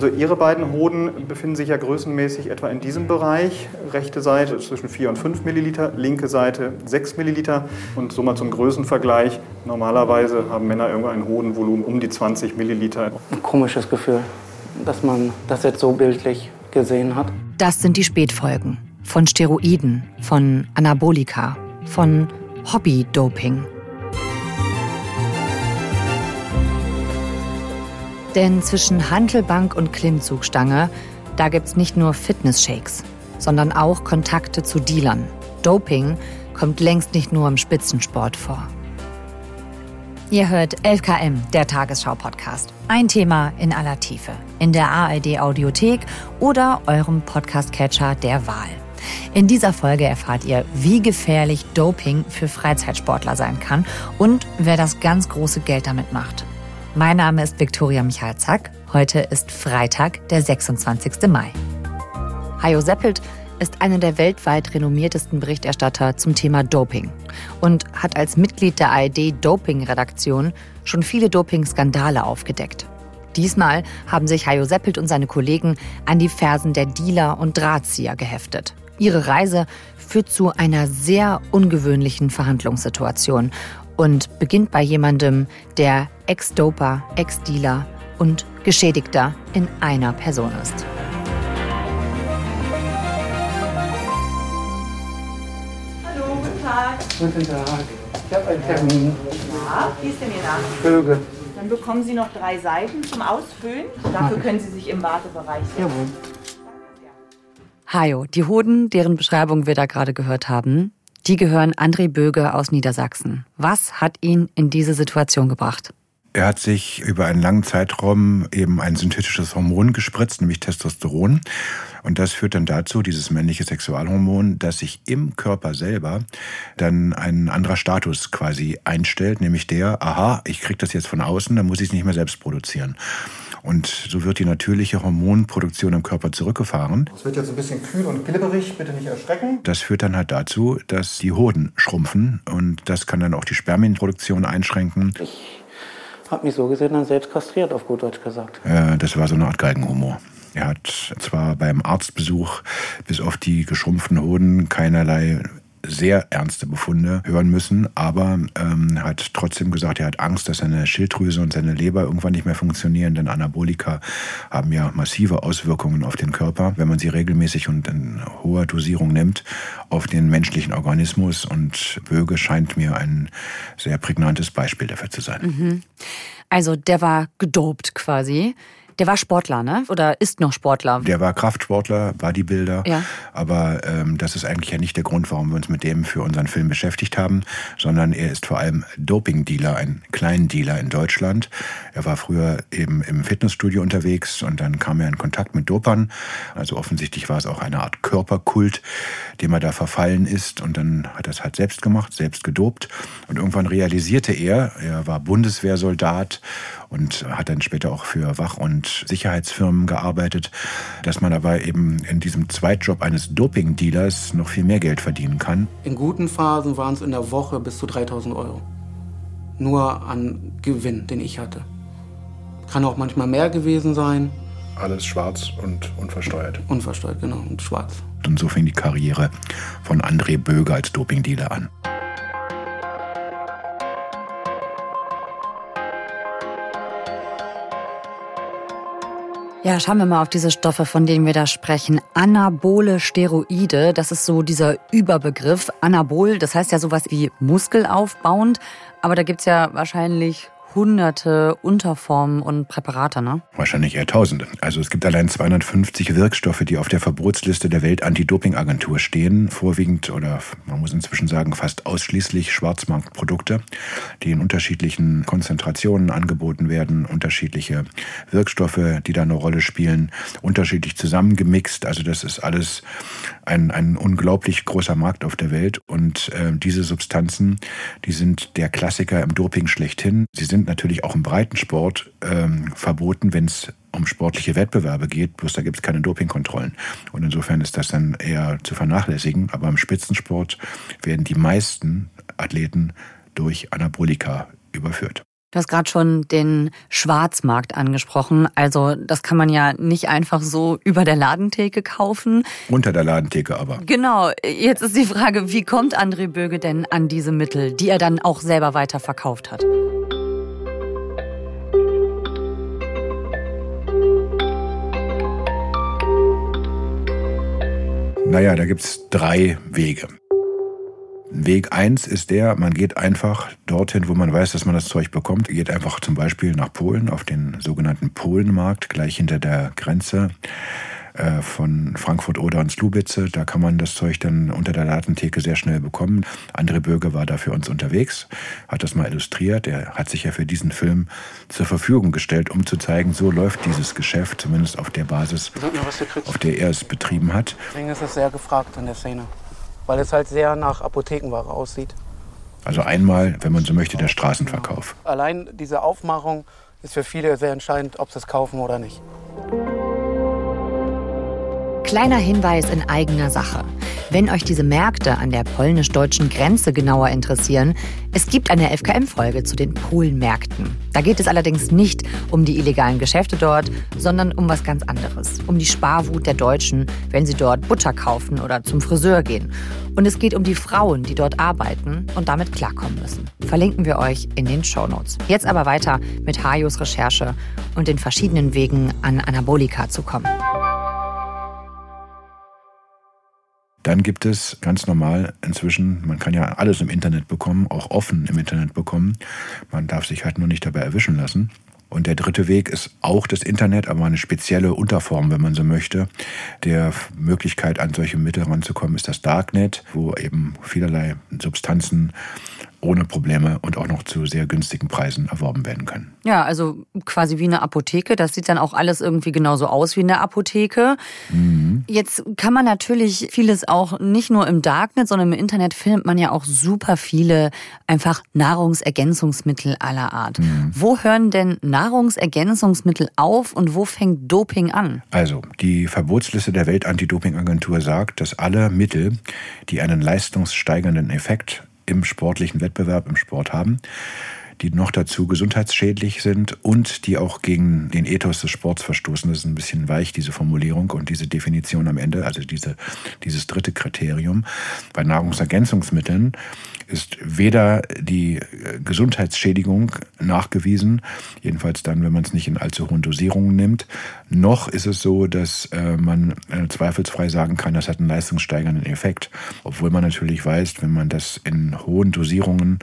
Also Ihre beiden Hoden befinden sich ja größenmäßig etwa in diesem Bereich. Rechte Seite zwischen 4 und 5 Milliliter, linke Seite 6 Milliliter. Und so mal zum Größenvergleich. Normalerweise haben Männer irgendwo ein Hodenvolumen um die 20 Milliliter. Ein komisches Gefühl, dass man das jetzt so bildlich gesehen hat. Das sind die Spätfolgen von Steroiden, von Anabolika, von Hobby-Doping. Denn zwischen Hantelbank und Klimmzugstange, da gibt's nicht nur Fitness-Shakes, sondern auch Kontakte zu Dealern. Doping kommt längst nicht nur im Spitzensport vor. Ihr hört 11KM, der Tagesschau-Podcast. Ein Thema in aller Tiefe. In der ARD-Audiothek oder eurem Podcast-Catcher der Wahl. In dieser Folge erfahrt ihr, wie gefährlich Doping für Freizeitsportler sein kann und wer das ganz große Geld damit macht. Mein Name ist Viktoria Michalzack. Heute ist Freitag, der 26. Mai. Hajo Seppelt ist einer der weltweit renommiertesten Berichterstatter zum Thema Doping und hat als Mitglied der ARD-Doping-Redaktion schon viele Doping-Skandale aufgedeckt. Diesmal haben sich Hajo Seppelt und seine Kollegen an die Fersen der Dealer und Drahtzieher geheftet. Ihre Reise führt zu einer sehr ungewöhnlichen Verhandlungssituation und beginnt bei jemandem, der Ex-Doper, Ex-Dealer und Geschädigter in einer Person ist. Guten Tag. Ich habe einen Termin. Ja, wie ist denn Ihr Name? Vögel. Dann bekommen Sie noch drei Seiten zum Ausfüllen. Dafür können Sie sich im Wartebereich setzen. Jawohl. Hajo, die Hoden, deren Beschreibung wir da gerade gehört haben, die gehören André Böge aus Niedersachsen. Was hat ihn in diese Situation gebracht? Er hat sich über einen langen Zeitraum eben ein synthetisches Hormon gespritzt, nämlich Testosteron. Und das führt dann dazu, dieses männliche Sexualhormon, dass sich im Körper selber dann ein anderer Status quasi einstellt, nämlich der, aha, ich kriege das jetzt von außen, dann muss ich es nicht mehr selbst produzieren. Und so wird die natürliche Hormonproduktion im Körper zurückgefahren. Es wird jetzt ein bisschen kühl und glibberig, bitte nicht erschrecken. Das führt dann halt dazu, dass die Hoden schrumpfen und das kann dann auch die Spermienproduktion einschränken. Ich habe mich so gesehen dann selbst kastriert, auf gut Deutsch gesagt. Äh, Das war so eine Art Galgenhumor. Er hat zwar beim Arztbesuch bis auf die geschrumpften Hoden keinerlei sehr ernste Befunde hören müssen, aber ähm, hat trotzdem gesagt, er hat Angst, dass seine Schilddrüse und seine Leber irgendwann nicht mehr funktionieren, denn Anabolika haben ja massive Auswirkungen auf den Körper, wenn man sie regelmäßig und in hoher Dosierung nimmt, auf den menschlichen Organismus und Böge scheint mir ein sehr prägnantes Beispiel dafür zu sein. Also der war gedopt quasi. Der war Sportler, ne? Oder ist noch Sportler? Der war Kraftsportler, Bodybuilder, Ja. aber ähm, das ist eigentlich ja nicht der Grund, warum wir uns mit dem für unseren Film beschäftigt haben, sondern er ist vor allem Doping-Dealer, ein Kleindealer in Deutschland. Er war früher eben im Fitnessstudio unterwegs und dann kam er in Kontakt mit Dopern. Also offensichtlich war es auch eine Art Körperkult, dem er da verfallen ist und dann hat er es halt selbst gemacht, selbst gedopt und irgendwann realisierte er, er war Bundeswehrsoldat und hat dann später auch für Wach- und Sicherheitsfirmen gearbeitet, dass man aber eben in diesem Zweitjob eines Doping-Dealers noch viel mehr Geld verdienen kann. In guten Phasen waren es in der Woche bis zu 3000 Euro. Nur an Gewinn, den ich hatte. Kann auch manchmal mehr gewesen sein. Alles schwarz und unversteuert. Unversteuert, genau, und schwarz. Und so fing die Karriere von André Böge als Doping-Dealer an. Ja, schauen wir mal auf diese Stoffe, von denen wir da sprechen. Anabole Steroide, das ist so dieser Überbegriff. Anabol, das heißt ja sowas wie muskelaufbauend, aber da gibt's ja wahrscheinlich hunderte Unterformen und Präparate, ne? Wahrscheinlich eher Tausende. Also es gibt allein 250 Wirkstoffe, die auf der Verbotsliste der Welt-Anti-Doping-Agentur stehen. Vorwiegend oder man muss inzwischen sagen fast ausschließlich Schwarzmarktprodukte, die in unterschiedlichen Konzentrationen angeboten werden, unterschiedliche Wirkstoffe, die da eine Rolle spielen, unterschiedlich zusammengemixt. Also das ist alles ein, ein unglaublich großer Markt auf der Welt. Und äh, diese Substanzen, die sind der Klassiker im Doping schlechthin. Sie sind natürlich auch im Breitensport ähm, verboten, wenn es um sportliche Wettbewerbe geht, bloß da gibt es keine Dopingkontrollen. Und insofern ist das dann eher zu vernachlässigen. Aber im Spitzensport werden die meisten Athleten durch Anabolika überführt. Du hast gerade schon den Schwarzmarkt angesprochen. Also das kann man ja nicht einfach so über der Ladentheke kaufen. Unter der Ladentheke aber. Genau. Jetzt ist die Frage, wie kommt André Böge denn an diese Mittel, die er dann auch selber weiter verkauft hat? Naja, da gibt es drei Wege. Weg eins ist der, man geht einfach dorthin, wo man weiß, dass man das Zeug bekommt. Geht einfach zum Beispiel nach Polen auf den sogenannten Polenmarkt, gleich hinter der Grenze äh, von Frankfurt oder und Slubitze. Da kann man das Zeug dann unter der Ladentheke sehr schnell bekommen. André Bürger war da für uns unterwegs, hat das mal illustriert. Er hat sich ja für diesen Film zur Verfügung gestellt, um zu zeigen, so läuft dieses Geschäft, zumindest auf der Basis, auf der er es betrieben hat. Deswegen ist es sehr gefragt in der Szene weil es halt sehr nach Apothekenware aussieht. Also einmal, wenn man so möchte, der Straßenverkauf. Allein diese Aufmachung ist für viele sehr entscheidend, ob sie es kaufen oder nicht. Kleiner Hinweis in eigener Sache. Wenn euch diese Märkte an der polnisch-deutschen Grenze genauer interessieren, es gibt eine FKM-Folge zu den Polenmärkten. Da geht es allerdings nicht um die illegalen Geschäfte dort, sondern um was ganz anderes. Um die Sparwut der Deutschen, wenn sie dort Butter kaufen oder zum Friseur gehen. Und es geht um die Frauen, die dort arbeiten und damit klarkommen müssen. Verlinken wir euch in den Shownotes. Jetzt aber weiter mit Hajos Recherche und den verschiedenen Wegen an Anabolika zu kommen. Dann gibt es ganz normal inzwischen, man kann ja alles im Internet bekommen, auch offen im Internet bekommen. Man darf sich halt nur nicht dabei erwischen lassen. Und der dritte Weg ist auch das Internet, aber eine spezielle Unterform, wenn man so möchte. Der Möglichkeit, an solche Mittel ranzukommen, ist das Darknet, wo eben vielerlei Substanzen ohne Probleme und auch noch zu sehr günstigen Preisen erworben werden können. Ja, also quasi wie eine Apotheke. Das sieht dann auch alles irgendwie genauso aus wie eine Apotheke. Mhm. Jetzt kann man natürlich vieles auch nicht nur im Darknet, sondern im Internet findet man ja auch super viele einfach Nahrungsergänzungsmittel aller Art. Mhm. Wo hören denn Nahrungsergänzungsmittel auf und wo fängt Doping an? Also, die Verbotsliste der Weltantidopingagentur sagt, dass alle Mittel, die einen leistungssteigernden Effekt im sportlichen Wettbewerb, im Sport haben, die noch dazu gesundheitsschädlich sind und die auch gegen den Ethos des Sports verstoßen. Das ist ein bisschen weich, diese Formulierung und diese Definition am Ende, also diese, dieses dritte Kriterium. Bei Nahrungsergänzungsmitteln ist weder die äh, Gesundheitsschädigung nachgewiesen, jedenfalls dann, wenn man es nicht in allzu hohen Dosierungen nimmt, noch ist es so, dass äh, man äh, zweifelsfrei sagen kann, das hat einen leistungssteigernden Effekt, obwohl man natürlich weiß, wenn man das in hohen Dosierungen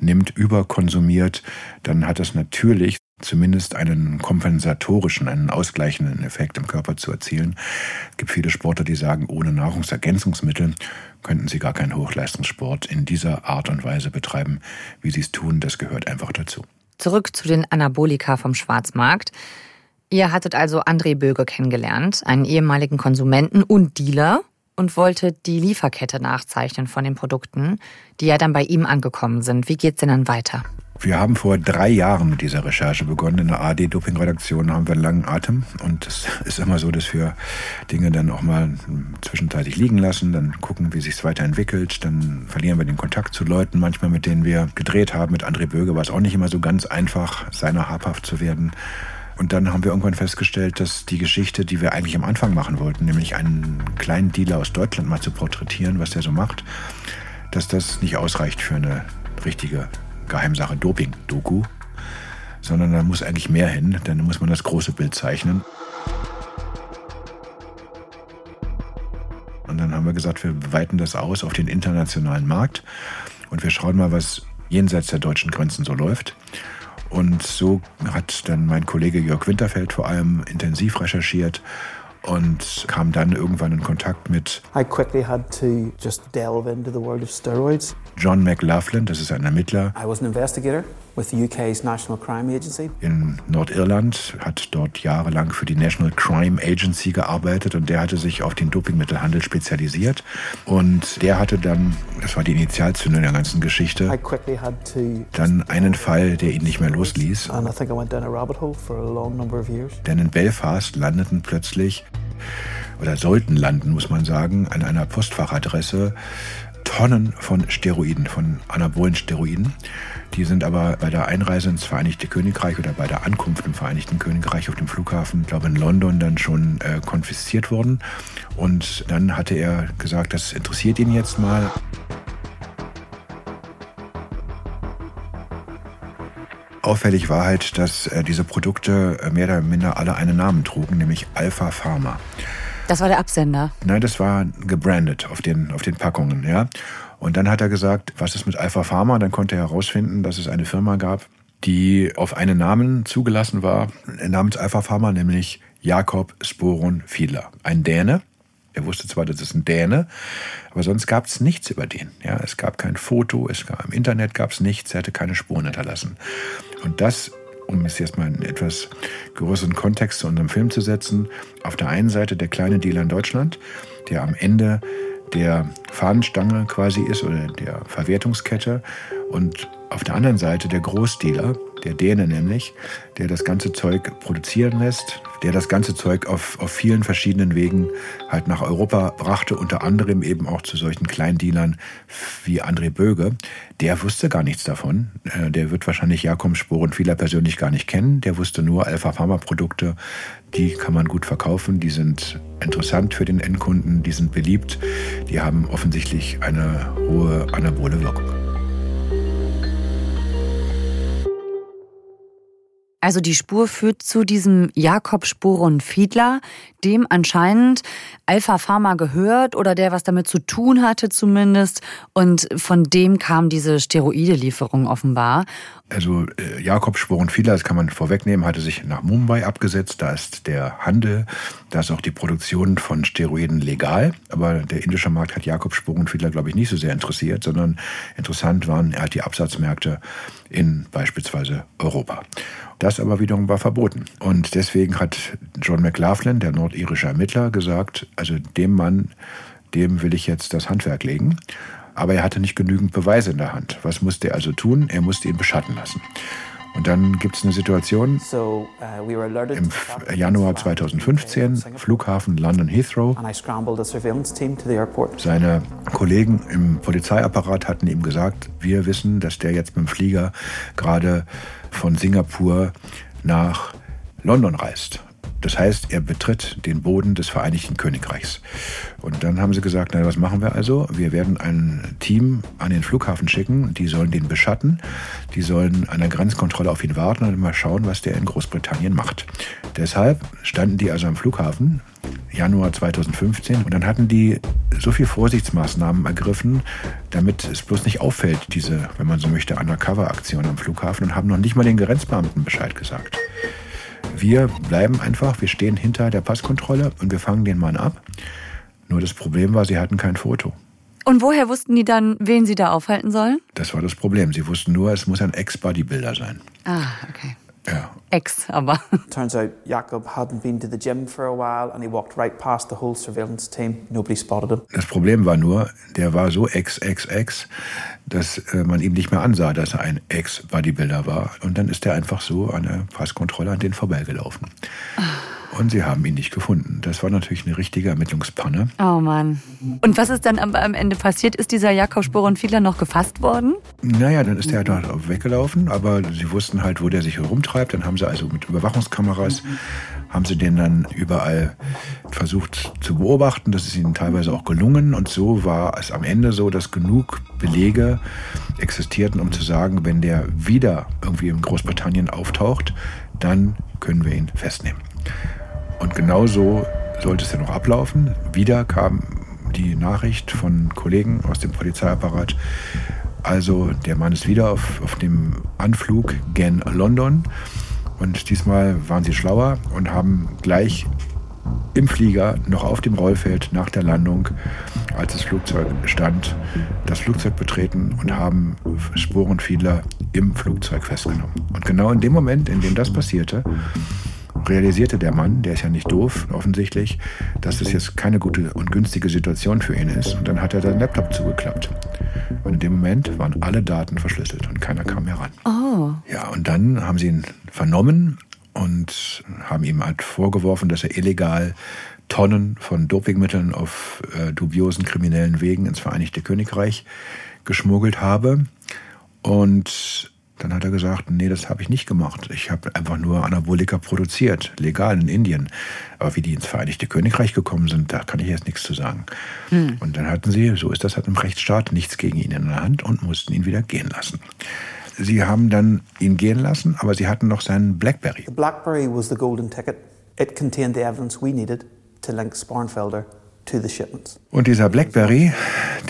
nimmt, überkonsumiert, dann hat das natürlich zumindest einen kompensatorischen, einen ausgleichenden Effekt im Körper zu erzielen. Es gibt viele Sportler, die sagen, ohne Nahrungsergänzungsmittel könnten sie gar keinen Hochleistungssport in dieser Art und Weise betreiben, wie sie es tun. Das gehört einfach dazu. Zurück zu den Anabolika vom Schwarzmarkt. Ihr hattet also André Böge kennengelernt, einen ehemaligen Konsumenten und Dealer, und wolltet die Lieferkette nachzeichnen von den Produkten, die ja dann bei ihm angekommen sind. Wie geht's denn dann weiter? Wir haben vor drei Jahren mit dieser Recherche begonnen. In der AD-Doping-Redaktion haben wir einen langen Atem. Und es ist immer so, dass wir Dinge dann auch mal zwischenzeitlich liegen lassen, dann gucken, wie sich es weiterentwickelt. Dann verlieren wir den Kontakt zu Leuten, manchmal mit denen wir gedreht haben. Mit André Böge war es auch nicht immer so ganz einfach, seiner habhaft zu werden. Und dann haben wir irgendwann festgestellt, dass die Geschichte, die wir eigentlich am Anfang machen wollten, nämlich einen kleinen Dealer aus Deutschland mal zu porträtieren, was der so macht, dass das nicht ausreicht für eine richtige Geheimsache Doping-Doku, sondern da muss eigentlich mehr hin, dann muss man das große Bild zeichnen. Und dann haben wir gesagt, wir weiten das aus auf den internationalen Markt und wir schauen mal, was jenseits der deutschen Grenzen so läuft. Und so hat dann mein Kollege Jörg Winterfeld vor allem intensiv recherchiert und kam dann irgendwann in Kontakt mit I quickly had to just delve into the world of steroids. John McLaughlin, das ist ein Ermittler. I was an investigator with the UK's National Crime Agency. In Nordirland hat dort jahrelang für die National Crime Agency gearbeitet und der hatte sich auf den Dopingmittelhandel spezialisiert und der hatte dann, das war die Initialzündung der ganzen Geschichte, I quickly had to dann einen Fall, der ihn nicht mehr losließ. And I think I went down a rabbit hole for a long number of years. Denn in Belfast landeten plötzlich oder sollten landen, muss man sagen, an einer Postfachadresse Tonnen von Steroiden, von anabolen Steroiden, Die sind aber bei der Einreise ins Vereinigte Königreich oder bei der Ankunft im Vereinigten Königreich auf dem Flughafen, glaube in London, dann schon äh, konfisziert worden. Und dann hatte er gesagt, das interessiert ihn jetzt mal. Auffällig war halt, dass äh, diese Produkte äh, mehr oder minder alle einen Namen trugen, nämlich Alpha Pharma. Das war der Absender? Nein, das war gebrandet auf den, auf den Packungen, ja. Und dann hat er gesagt, was ist mit Alpha Pharma? Dann konnte er herausfinden, dass es eine Firma gab, die auf einen Namen zugelassen war, namens Alpha Pharma, nämlich Jakob Sporon Fiedler, ein Däne. Er wusste zwar, das ist ein Däne, aber sonst gab es nichts über den. Ja, es gab kein Foto, es gab, im Internet gab es nichts, er hatte keine Spuren hinterlassen. Und das, um es jetzt mal in etwas größeren Kontext zu unserem Film zu setzen, auf der einen Seite der kleine Dealer in Deutschland, der am Ende der Fahnenstange quasi ist oder der Verwertungskette. Und auf der anderen Seite der Großdealer, der Däne nämlich, der das ganze Zeug produzieren lässt, der das ganze Zeug auf, auf vielen verschiedenen Wegen halt nach Europa brachte, unter anderem eben auch zu solchen Kleindealern wie André Böge. Der wusste gar nichts davon. Äh, der wird wahrscheinlich Jakobs Sporen vieler persönlich gar nicht kennen. Der wusste nur Alpha Pharma Produkte, die kann man gut verkaufen, die sind interessant für den Endkunden, die sind beliebt, die haben offensichtlich eine hohe anabole Wirkung. Also die Spur führt zu diesem Jakob Sporon Fiedler, dem anscheinend Alpha Pharma gehört oder der was damit zu tun hatte zumindest. Und von dem kam diese Steroide-Lieferung offenbar. Also äh, Jakob Sporenfiedler, das kann man vorwegnehmen, hatte sich nach Mumbai abgesetzt. Da ist der Handel, da ist auch die Produktion von Steroiden legal. Aber der indische Markt hat Jakob Sporenfiedler, glaube ich, nicht so sehr interessiert, sondern interessant waren hat die Absatzmärkte in beispielsweise Europa. Das aber wiederum war verboten. Und deswegen hat John McLaughlin, der nordirische Ermittler, gesagt, also dem Mann, dem will ich jetzt das Handwerk legen aber er hatte nicht genügend Beweise in der Hand. Was musste er also tun? Er musste ihn beschatten lassen. Und dann gibt es eine Situation uh, im Januar 2015, Flughafen London Heathrow. Seine Kollegen im Polizeiapparat hatten ihm gesagt, wir wissen, dass der jetzt mit dem Flieger gerade von Singapur nach London reist. Das heißt, er betritt den Boden des Vereinigten Königreichs. Und dann haben sie gesagt, na, was machen wir also? Wir werden ein Team an den Flughafen schicken, die sollen den beschatten, die sollen an der Grenzkontrolle auf ihn warten und mal schauen, was der in Großbritannien macht. Deshalb standen die also am Flughafen, Januar 2015, und dann hatten die so viel Vorsichtsmaßnahmen ergriffen, damit es bloß nicht auffällt, diese, wenn man so möchte, Undercover-Aktion am Flughafen und haben noch nicht mal den Grenzbeamten Bescheid gesagt. Wir bleiben einfach, wir stehen hinter der Passkontrolle und wir fangen den Mann ab. Nur das Problem war, sie hatten kein Foto. Und woher wussten die dann, wen sie da aufhalten sollen? Das war das Problem. Sie wussten nur, es muss ein Ex-Bodybuilder sein. Ah, okay. Ja. Ex, aber. Turns out Jakob hadn't been to the gym for a while and he walked right past the whole surveillance team. Nobody spotted him. Das Problem war nur, der war so ex, ex, ex, dass äh, man ihm nicht mehr ansah, dass er ein Ex-Bodybuilder war. Und dann ist er einfach so an der Passkontrolle an den vorbeigelaufen. Und sie haben ihn nicht gefunden. Das war natürlich eine richtige Ermittlungspanne. Oh Mann. Und was ist dann am, am Ende passiert? Ist dieser Jakob Sporenfiedler noch gefasst worden? Naja, dann ist er dort weggelaufen, aber sie wussten halt, wo der sich herumtreibt. Dann haben sie also mit Überwachungskameras, haben sie den dann überall versucht zu beobachten. Das ist ihnen teilweise auch gelungen. Und so war es am Ende so, dass genug Belege existierten, um zu sagen, wenn der wieder irgendwie in Großbritannien auftaucht, dann können wir ihn festnehmen. Und genau so sollte es ja noch ablaufen. Wieder kam die Nachricht von Kollegen aus dem Polizeiapparat. Also der Mann ist wieder auf, auf dem Anflug gen London. Und diesmal waren sie schlauer und haben gleich im Flieger, noch auf dem Rollfeld nach der Landung, als das Flugzeug stand, das Flugzeug betreten und haben Sporenfiedler im Flugzeug festgenommen. Und genau in dem Moment, in dem das passierte, realisierte der Mann, der ist ja nicht doof, offensichtlich, dass das jetzt keine gute und günstige Situation für ihn ist. Und dann hat er seinen Laptop zugeklappt. Und in dem Moment waren alle Daten verschlüsselt und keiner kam mehr ran. Oh. Ja, und dann haben sie ihn vernommen und haben ihm halt vorgeworfen, dass er illegal Tonnen von Dopingmitteln auf äh, dubiosen kriminellen Wegen ins Vereinigte Königreich geschmuggelt habe. Und Dann hat er gesagt, nee, das habe ich nicht gemacht. Ich habe einfach nur Anabolika produziert, legal in Indien. Aber wie die ins Vereinigte Königreich gekommen sind, da kann ich jetzt nichts zu sagen. Hm. Und dann hatten sie, so ist das halt im Rechtsstaat, nichts gegen ihn in der Hand und mussten ihn wieder gehen lassen. Sie haben dann ihn gehen lassen, aber sie hatten noch seinen Blackberry. The Blackberry was the golden ticket. It contained the evidence we needed to link Sparnfelder to the shipments. Und dieser Blackberry,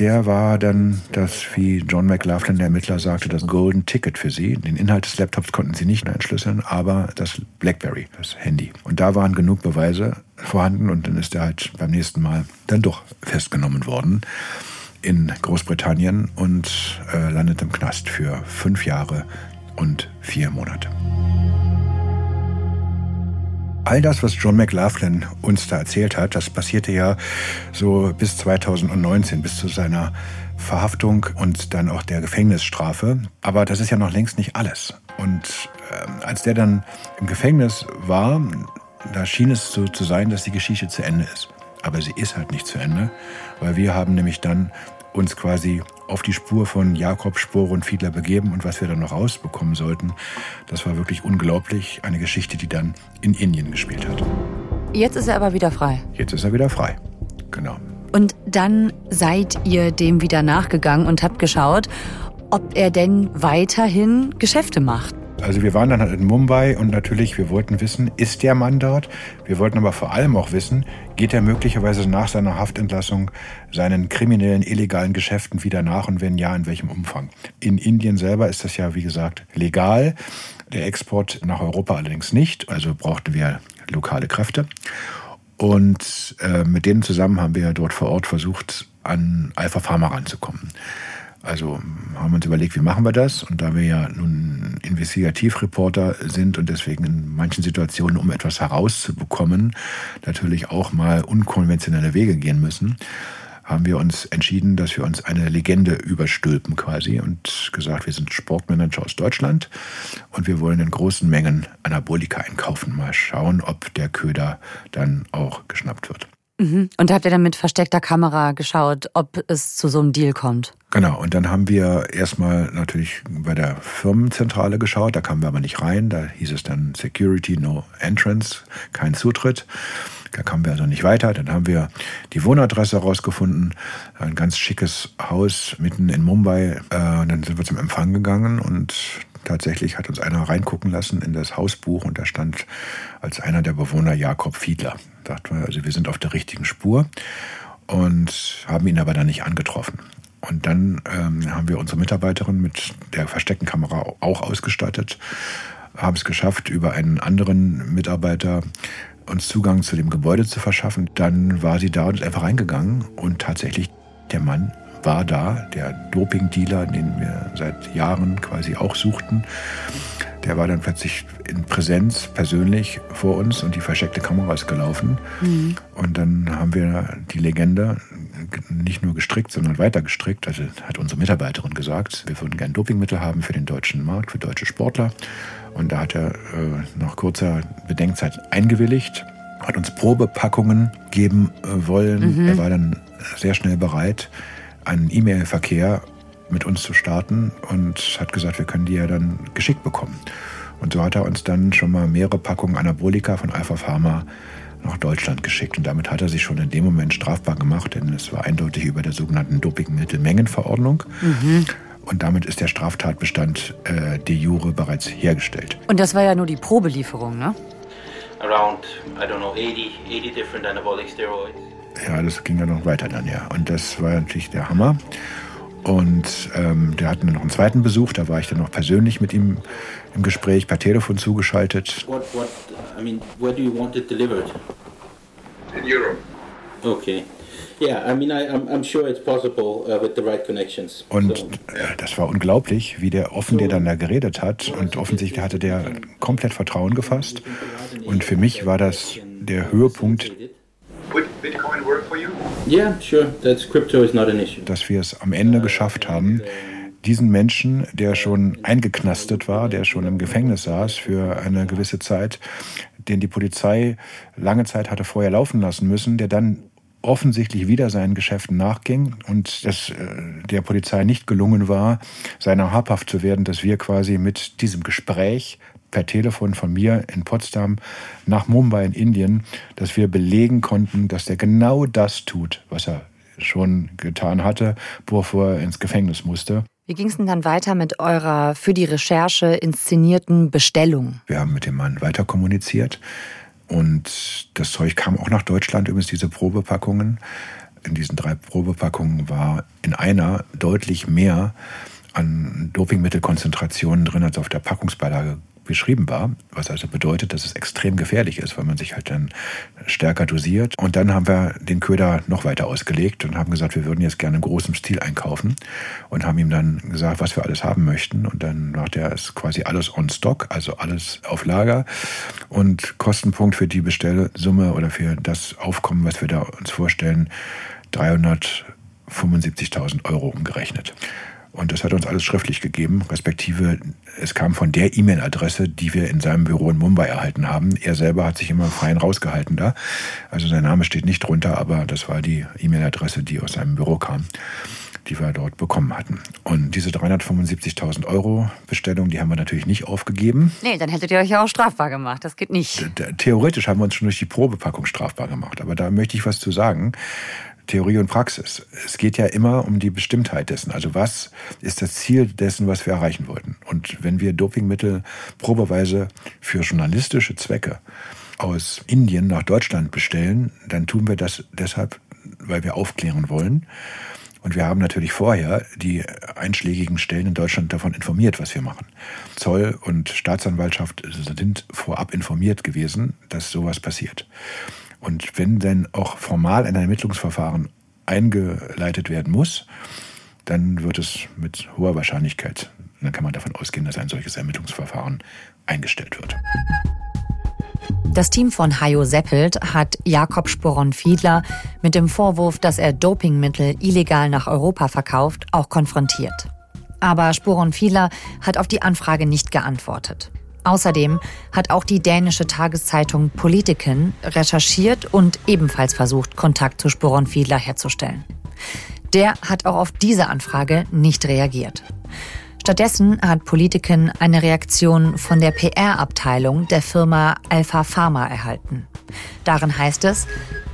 der war dann das, wie John McLaughlin, der Ermittler, sagte, das Golden Ticket für sie. Den Inhalt des Laptops konnten sie nicht entschlüsseln, aber das Blackberry, das Handy. Und da waren genug Beweise vorhanden und dann ist er halt beim nächsten Mal dann doch festgenommen worden in Großbritannien und äh, landet im Knast für fünf Jahre und vier Monate. All das, was John McLaughlin uns da erzählt hat, das passierte ja so bis 2019, bis zu seiner Verhaftung und dann auch der Gefängnisstrafe. Aber das ist ja noch längst nicht alles. Und äh, als der dann im Gefängnis war, da schien es so zu sein, dass die Geschichte zu Ende ist. Aber sie ist halt nicht zu Ende, weil wir haben nämlich dann uns quasi auf die Spur von Jakob, Spohr und Fiedler begeben und was wir dann noch rausbekommen sollten, das war wirklich unglaublich. Eine Geschichte, die dann in Indien gespielt hat. Jetzt ist er aber wieder frei. Jetzt ist er wieder frei. Genau. Und dann seid ihr dem wieder nachgegangen und habt geschaut, ob er denn weiterhin Geschäfte macht. Also wir waren dann halt in Mumbai und natürlich, wir wollten wissen, ist der Mann dort? Wir wollten aber vor allem auch wissen, geht er möglicherweise nach seiner Haftentlassung seinen kriminellen, illegalen Geschäften wieder nach und wenn ja, in welchem Umfang? In Indien selber ist das ja, wie gesagt, legal. Der Export nach Europa allerdings nicht, also brauchten wir lokale Kräfte. Und äh, mit denen zusammen haben wir dort vor Ort versucht, an Alpha Pharma ranzukommen. Also haben wir uns überlegt, wie machen wir das? Und da wir ja nun Investigativreporter sind und deswegen in manchen Situationen, um etwas herauszubekommen, natürlich auch mal unkonventionelle Wege gehen müssen, haben wir uns entschieden, dass wir uns eine Legende überstülpen quasi und gesagt, wir sind Sportmanager aus Deutschland und wir wollen in großen Mengen Anabolika einkaufen. Mal schauen, ob der Köder dann auch geschnappt wird. Mhm. Und habt ihr dann mit versteckter Kamera geschaut, ob es zu so einem Deal kommt? Genau, und dann haben wir erstmal natürlich bei der Firmenzentrale geschaut, da kamen wir aber nicht rein, da hieß es dann Security, no entrance, kein Zutritt. Da kamen wir also nicht weiter. Dann haben wir die Wohnadresse herausgefunden, ein ganz schickes Haus mitten in Mumbai. Äh, und dann sind wir zum Empfang gegangen und tatsächlich hat uns einer reingucken lassen in das Hausbuch und da stand als einer der Bewohner Jakob Fiedler. Dachten wir, also wir sind auf der richtigen Spur und haben ihn aber dann nicht angetroffen. Und dann ähm, haben wir unsere Mitarbeiterin mit der versteckten Kamera auch ausgestattet, haben es geschafft, über einen anderen Mitarbeiter uns Zugang zu dem Gebäude zu verschaffen. Dann war sie da und ist einfach reingegangen und tatsächlich der Mann war da, der Doping-Dealer, den wir seit Jahren quasi auch suchten. Der war dann plötzlich in Präsenz persönlich vor uns und die versteckte Kamera ist gelaufen. Mhm. Und dann haben wir die Legende nicht nur gestrickt, sondern weiter gestrickt. Also hat unsere Mitarbeiterin gesagt, wir würden gerne Dopingmittel haben für den deutschen Markt, für deutsche Sportler. Und da hat er äh, nach kurzer Bedenkzeit eingewilligt, hat uns Probepackungen geben äh, wollen. Mhm. Er war dann sehr schnell bereit, einen E-Mail-Verkehr mit uns zu starten und hat gesagt, wir können die ja dann geschickt bekommen. Und so hat er uns dann schon mal mehrere Packungen Anabolika von Alpha Pharma nach Deutschland geschickt. Und damit hat er sich schon in dem Moment strafbar gemacht, denn es war eindeutig über der sogenannten Dopingmittelmengenverordnung. Mhm. Und damit ist der Straftatbestand äh, de jure bereits hergestellt. Und das war ja nur die Probelieferung, ne? Around, I don't know, 80, 80 different anabolic steroids. Ja, das ging ja noch weiter dann, ja. Und das war natürlich der Hammer. Und ähm, der hatte noch einen zweiten Besuch, da war ich dann noch persönlich mit ihm im Gespräch, per Telefon zugeschaltet. What, what, I mean, where do you want it delivered? In Europe. Okay. Yeah, I mean, I, I'm, I'm sure it's possible uh, with the right connections. Und so. äh, das war unglaublich, wie der offen der dann da geredet hat. Und offensichtlich hatte der komplett Vertrauen gefasst. Und für mich war das der Höhepunkt Bitcoin work for you? Yeah, sure. That's crypto is not an issue. dass wir es am Ende geschafft haben, diesen Menschen, der schon eingeknastet war, der schon im Gefängnis saß für eine gewisse Zeit, den die Polizei lange Zeit hatte vorher laufen lassen müssen, der dann offensichtlich wieder seinen Geschäften nachging und dass äh, der Polizei nicht gelungen war, seiner habhaft zu werden, dass wir quasi mit diesem Gespräch per Telefon von mir in Potsdam nach Mumbai in Indien, dass wir belegen konnten, dass der genau das tut, was er schon getan hatte, bevor er ins Gefängnis musste. Wie ging es denn dann weiter mit eurer für die Recherche inszenierten Bestellung? Wir haben mit dem Mann weiter kommuniziert und das Zeug kam auch nach Deutschland, übrigens diese Probepackungen. In diesen drei Probepackungen war in einer deutlich mehr an Dopingmittelkonzentrationen drin, als auf der Packungsbeilage beschrieben war, was also bedeutet, dass es extrem gefährlich ist, weil man sich halt dann stärker dosiert. Und dann haben wir den Köder noch weiter ausgelegt und haben gesagt, wir würden jetzt gerne in großem Stil einkaufen und haben ihm dann gesagt, was wir alles haben möchten. Und dann macht er es quasi alles on stock, also alles auf Lager. Und Kostenpunkt für die Bestellsumme oder für das Aufkommen, was wir da uns vorstellen, 375.000 Euro umgerechnet. Und das hat uns alles schriftlich gegeben, respektive es kam von der E-Mail-Adresse, die wir in seinem Büro in Mumbai erhalten haben. Er selber hat sich immer fein rausgehalten da. Also sein Name steht nicht drunter, aber das war die E-Mail-Adresse, die aus seinem Büro kam, die wir dort bekommen hatten. Und diese 375.000 Euro Bestellung, die haben wir natürlich nicht aufgegeben. Nee, dann hättet ihr euch ja auch strafbar gemacht. Das geht nicht. Theoretisch haben wir uns schon durch die Probepackung strafbar gemacht. Aber da möchte ich was zu sagen. Theorie und Praxis. Es geht ja immer um die Bestimmtheit dessen. Also was ist das Ziel dessen, was wir erreichen wollten? Und wenn wir Dopingmittel probeweise für journalistische Zwecke aus Indien nach Deutschland bestellen, dann tun wir das deshalb, weil wir aufklären wollen. Und wir haben natürlich vorher die einschlägigen Stellen in Deutschland davon informiert, was wir machen. Zoll und Staatsanwaltschaft sind vorab informiert gewesen, dass sowas passiert. Und wenn denn auch formal ein Ermittlungsverfahren eingeleitet werden muss, dann wird es mit hoher Wahrscheinlichkeit, dann kann man davon ausgehen, dass ein solches Ermittlungsverfahren eingestellt wird. Das Team von Hajo Seppelt hat Jakob Sporon-Fiedler mit dem Vorwurf, dass er Dopingmittel illegal nach Europa verkauft, auch konfrontiert. Aber Sporon-Fiedler hat auf die Anfrage nicht geantwortet. Außerdem hat auch die dänische Tageszeitung Politiken recherchiert und ebenfalls versucht, Kontakt zu Sporon Fiedler herzustellen. Der hat auch auf diese Anfrage nicht reagiert. Stattdessen hat Politiken eine Reaktion von der PR-Abteilung der Firma Alpha Pharma erhalten. Darin heißt es,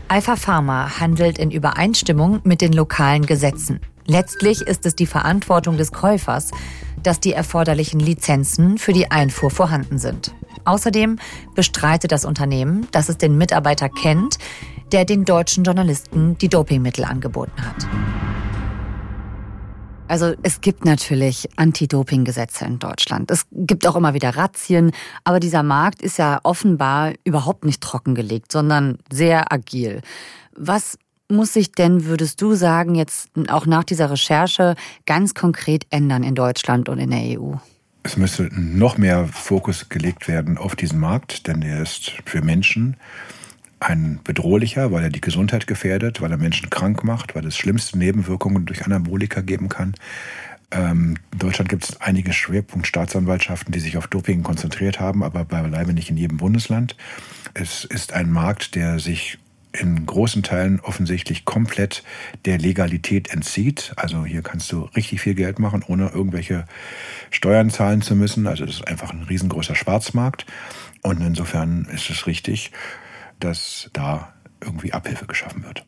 Alpha Pharma handelt in Übereinstimmung mit den lokalen Gesetzen. Letztlich ist es die Verantwortung des Käufers, dass die erforderlichen Lizenzen für die Einfuhr vorhanden sind. Außerdem bestreitet das Unternehmen, dass es den Mitarbeiter kennt, der den deutschen Journalisten die Dopingmittel angeboten hat. Also es gibt natürlich Anti-Doping-Gesetze in Deutschland. Es gibt auch immer wieder Razzien, aber dieser Markt ist ja offenbar überhaupt nicht trockengelegt, sondern sehr agil. Was muss sich denn, würdest du sagen, jetzt auch nach dieser Recherche ganz konkret ändern in Deutschland und in der EU? Es müsste noch mehr Fokus gelegt werden auf diesen Markt, denn er ist für Menschen ein bedrohlicher, weil er die Gesundheit gefährdet, weil er Menschen krank macht, weil es schlimmste Nebenwirkungen durch Anabolika geben kann. Ähm, in Deutschland gibt es einige Schwerpunktstaatsanwaltschaften, die sich auf Doping konzentriert haben, aber beileibe nicht in jedem Bundesland. Es ist ein Markt, der sich in großen Teilen offensichtlich komplett der Legalität entzieht. Also hier kannst du richtig viel Geld machen, ohne irgendwelche Steuern zahlen zu müssen. Also das ist einfach ein riesengroßer Schwarzmarkt. Und insofern ist es richtig, dass da irgendwie Abhilfe geschaffen wird.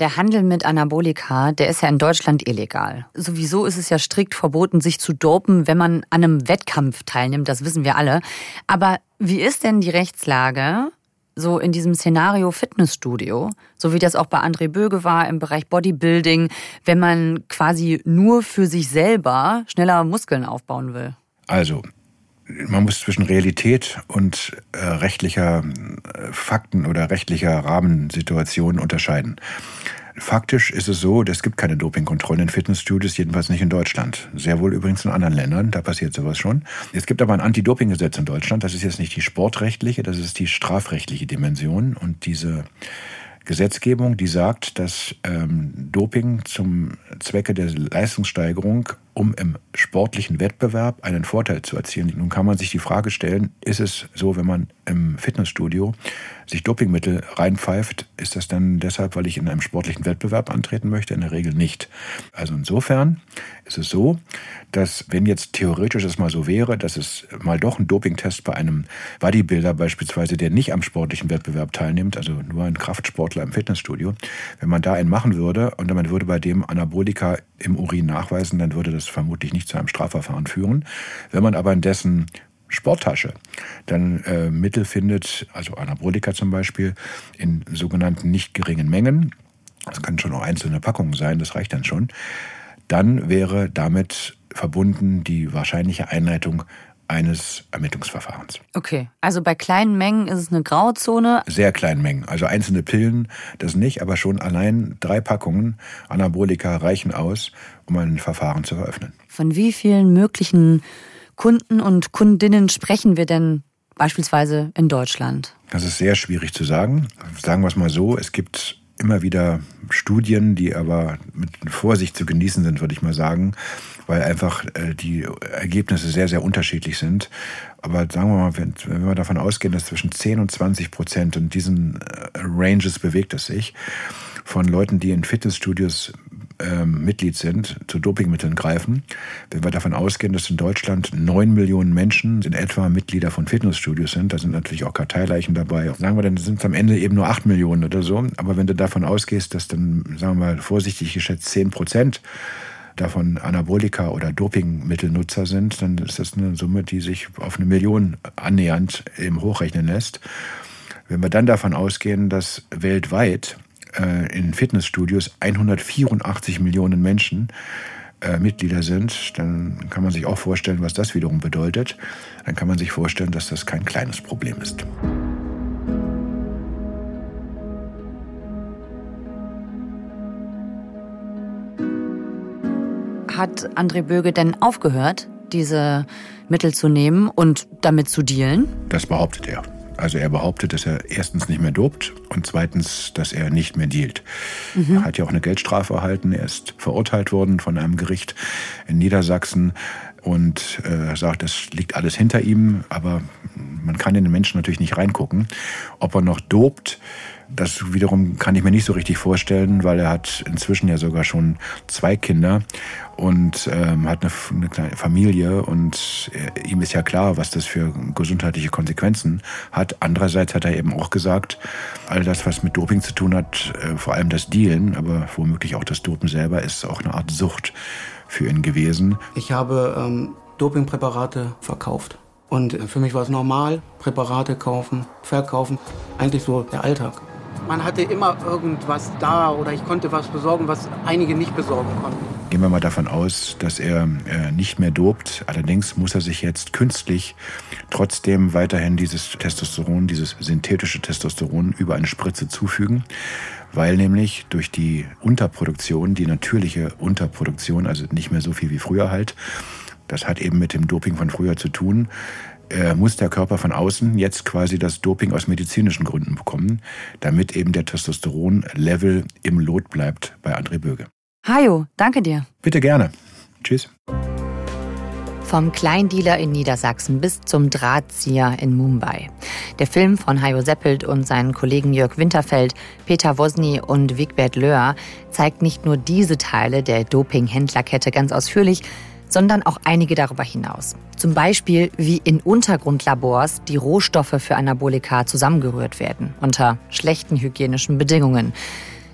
Der Handel mit Anabolika, der ist ja in Deutschland illegal. Sowieso ist es ja strikt verboten, sich zu dopen, wenn man an einem Wettkampf teilnimmt, das wissen wir alle. Aber wie ist denn die Rechtslage so in diesem Szenario Fitnessstudio, so wie das auch bei André Böge war im Bereich Bodybuilding, wenn man quasi nur für sich selber schneller Muskeln aufbauen will? Also, man muss zwischen Realität und äh, rechtlicher äh, Fakten oder rechtlicher Rahmensituation unterscheiden. Faktisch ist es so, es gibt keine Dopingkontrollen in Fitnessstudios, jedenfalls nicht in Deutschland. Sehr wohl übrigens in anderen Ländern, da passiert sowas schon. Es gibt aber ein Anti-Doping-Gesetz in Deutschland. Das ist jetzt nicht die sportrechtliche, das ist die strafrechtliche Dimension. Und diese Gesetzgebung, die sagt, dass ähm, Doping zum Zwecke der Leistungssteigerung um im sportlichen Wettbewerb einen Vorteil zu erzielen. Nun kann man sich die Frage stellen, ist es so, wenn man im Fitnessstudio sich Dopingmittel reinpfeift, ist das dann deshalb, weil ich in einem sportlichen Wettbewerb antreten möchte? In der Regel nicht. Also insofern ist es so, dass wenn jetzt theoretisch es mal so wäre, dass es mal doch einen Dopingtest bei einem Bodybuilder beispielsweise, der nicht am sportlichen Wettbewerb teilnimmt, also nur ein Kraftsportler im Fitnessstudio, wenn man da einen machen würde und man würde bei dem Anabolika im Urin nachweisen, dann würde das vermutlich nicht zu einem Strafverfahren führen. Wenn man aber in dessen Sporttasche dann äh, Mittel findet, also Anabolika zum Beispiel, in sogenannten nicht geringen Mengen, das können schon auch einzelne Packungen sein, das reicht dann schon, dann wäre damit verbunden die wahrscheinliche Einleitung eines Ermittlungsverfahrens. Okay, also bei kleinen Mengen ist es eine Grauzone. Sehr kleinen Mengen, also einzelne Pillen, das nicht, aber schon allein drei Packungen Anabolika reichen aus, um ein Verfahren zu eröffnen. Von wie vielen möglichen Kunden und Kundinnen sprechen wir denn beispielsweise in Deutschland? Das ist sehr schwierig zu sagen. Sagen wir es mal so, es gibt immer wieder Studien, die aber mit Vorsicht zu genießen sind, würde ich mal sagen, weil einfach äh, die Ergebnisse sehr, sehr unterschiedlich sind. Aber sagen wir mal, wenn, wenn wir davon ausgehen, dass zwischen 10 und 20 Prozent und diesen äh, Ranges bewegt es sich, von Leuten, die in Fitnessstudios ähm, Mitglied sind, zu Dopingmitteln greifen. Wenn wir davon ausgehen, dass in Deutschland neun Millionen Menschen in etwa Mitglieder von Fitnessstudios sind, da sind natürlich auch Karteileichen dabei. Sagen wir, dann sind es am Ende eben nur acht Millionen oder so. Aber wenn du davon ausgehst, dass dann, sagen wir mal, vorsichtig geschätzt zehn Prozent davon Anabolika oder Dopingmittelnutzer sind, dann ist das eine Summe, die sich auf eine Million annähernd eben hochrechnen lässt. Wenn wir dann davon ausgehen, dass weltweit äh, in Fitnessstudios 184 Millionen Menschen äh, Mitglieder sind, dann kann man sich auch vorstellen, was das wiederum bedeutet. Dann kann man sich vorstellen, dass das kein kleines Problem ist. Hat André Böge denn aufgehört, diese Mittel zu nehmen und damit zu dealen? Das behauptet er. Also er behauptet, dass er erstens nicht mehr dopt und zweitens, dass er nicht mehr dealt. Mhm. Er hat ja auch eine Geldstrafe erhalten. Er ist verurteilt worden von einem Gericht in Niedersachsen und äh, sagt, das liegt alles hinter ihm, aber man kann in den Menschen natürlich nicht reingucken. Ob er noch dopt, das wiederum kann ich mir nicht so richtig vorstellen, weil er hat inzwischen ja sogar schon zwei Kinder und ähm, hat eine, eine, kleine Familie und äh, ihm ist ja klar, was das für gesundheitliche Konsequenzen hat. Andererseits hat er eben auch gesagt, all das, was mit Doping zu tun hat, äh, vor allem das Dealen, aber womöglich auch das Dopen selber, ist auch eine Art Sucht für ihn gewesen. Ich habe ähm, Dopingpräparate verkauft. Und äh, für mich war es normal, Präparate kaufen, verkaufen, eigentlich so der Alltag. Man hatte immer irgendwas da oder ich konnte was besorgen, was einige nicht besorgen konnten. Gehen wir mal davon aus, dass er äh, nicht mehr dopt. Allerdings muss er sich jetzt künstlich trotzdem weiterhin dieses Testosteron, dieses synthetische Testosteron über eine Spritze zufügen, weil nämlich durch die Unterproduktion, die natürliche Unterproduktion, also nicht mehr so viel wie früher halt, das hat eben mit dem Doping von früher zu tun, äh, muss der Körper von außen jetzt quasi das Doping aus medizinischen Gründen bekommen, damit eben der Testosteronlevel im Lot bleibt bei André Böge. Hajo, danke dir. Bitte gerne. Tschüss. Vom Kleindealer in Niedersachsen bis zum Drahtzieher in Mumbai. Der Film von Hajo Seppelt und seinen Kollegen Jörg Winterfeld, Peter Wosny und Wigbert Löhr zeigt nicht nur diese Teile der Doping-Händlerkette ganz ausführlich, sondern auch einige darüber hinaus. Zum Beispiel, wie in Untergrundlabors die Rohstoffe für Anabolika zusammengerührt werden, unter schlechten hygienischen Bedingungen.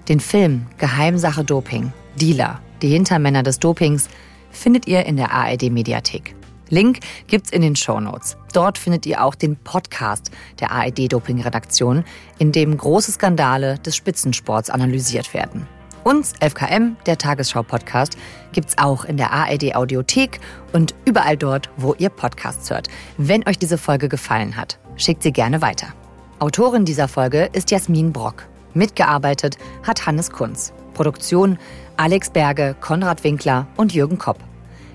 Den Film Geheimsache Doping, Dealer, die Hintermänner des Dopings, findet ihr in der ARD-Mediathek. Link gibt's in den Show Notes. Dort findet ihr auch den Podcast der ARD-Doping-Redaktion, in dem große Skandale des Spitzensports analysiert werden. Uns, FKM, der Tagesschau-Podcast, gibt's auch in der ARD-Audiothek und überall dort, wo ihr Podcasts hört. Wenn euch diese Folge gefallen hat, schickt sie gerne weiter. Autorin dieser Folge ist Jasmin Brock. Mitgearbeitet hat Hannes Kunz. Produktion Alex Berge, Konrad Winkler und Jürgen Kopp.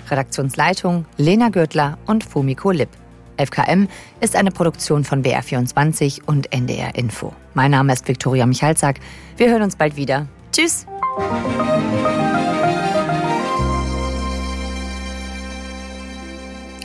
Redaktionsleitung Lena Gürtler und Fumiko Lipp. FKM ist eine Produktion von BR24 und NDR Info. Mein Name ist Viktoria Michalzack. Wir hören uns bald wieder. Tschüss!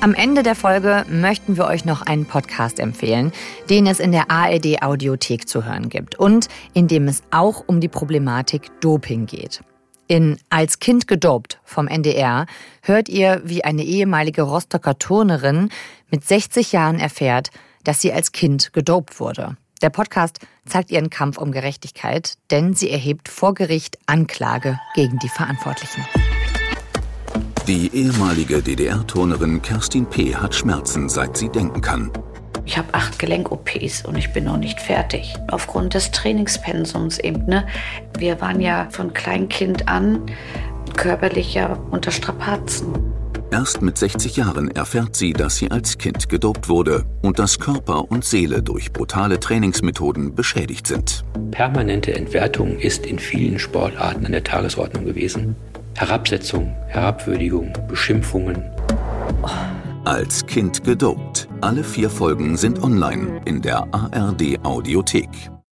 Am Ende der Folge möchten wir euch noch einen Podcast empfehlen, den es in der ARD Audiothek zu hören gibt und in dem es auch um die Problematik Doping geht. In Als Kind gedopt vom NDR hört ihr, wie eine ehemalige Rostocker Turnerin mit 60 Jahren erfährt, dass sie als Kind gedopt wurde. Der Podcast zeigt ihren Kampf um Gerechtigkeit, denn sie erhebt vor Gericht Anklage gegen die Verantwortlichen. Die ehemalige DDR-Turnerin Kerstin P. hat Schmerzen, seit sie denken kann. Ich habe acht Gelenk-OPs und ich bin noch nicht fertig. Aufgrund des Trainingspensums eben. Ne? Wir waren ja von Kleinkind an körperlich ja unter Strapazen. Erst mit 60 Jahren erfährt sie, dass sie als Kind gedopt wurde und dass Körper und Seele durch brutale Trainingsmethoden beschädigt sind. Permanente Entwertung ist in vielen Sportarten an der Tagesordnung gewesen. Herabsetzung, Herabwürdigung, Beschimpfungen. Als Kind gedopt. Alle vier Folgen sind online in der ARD Audiothek.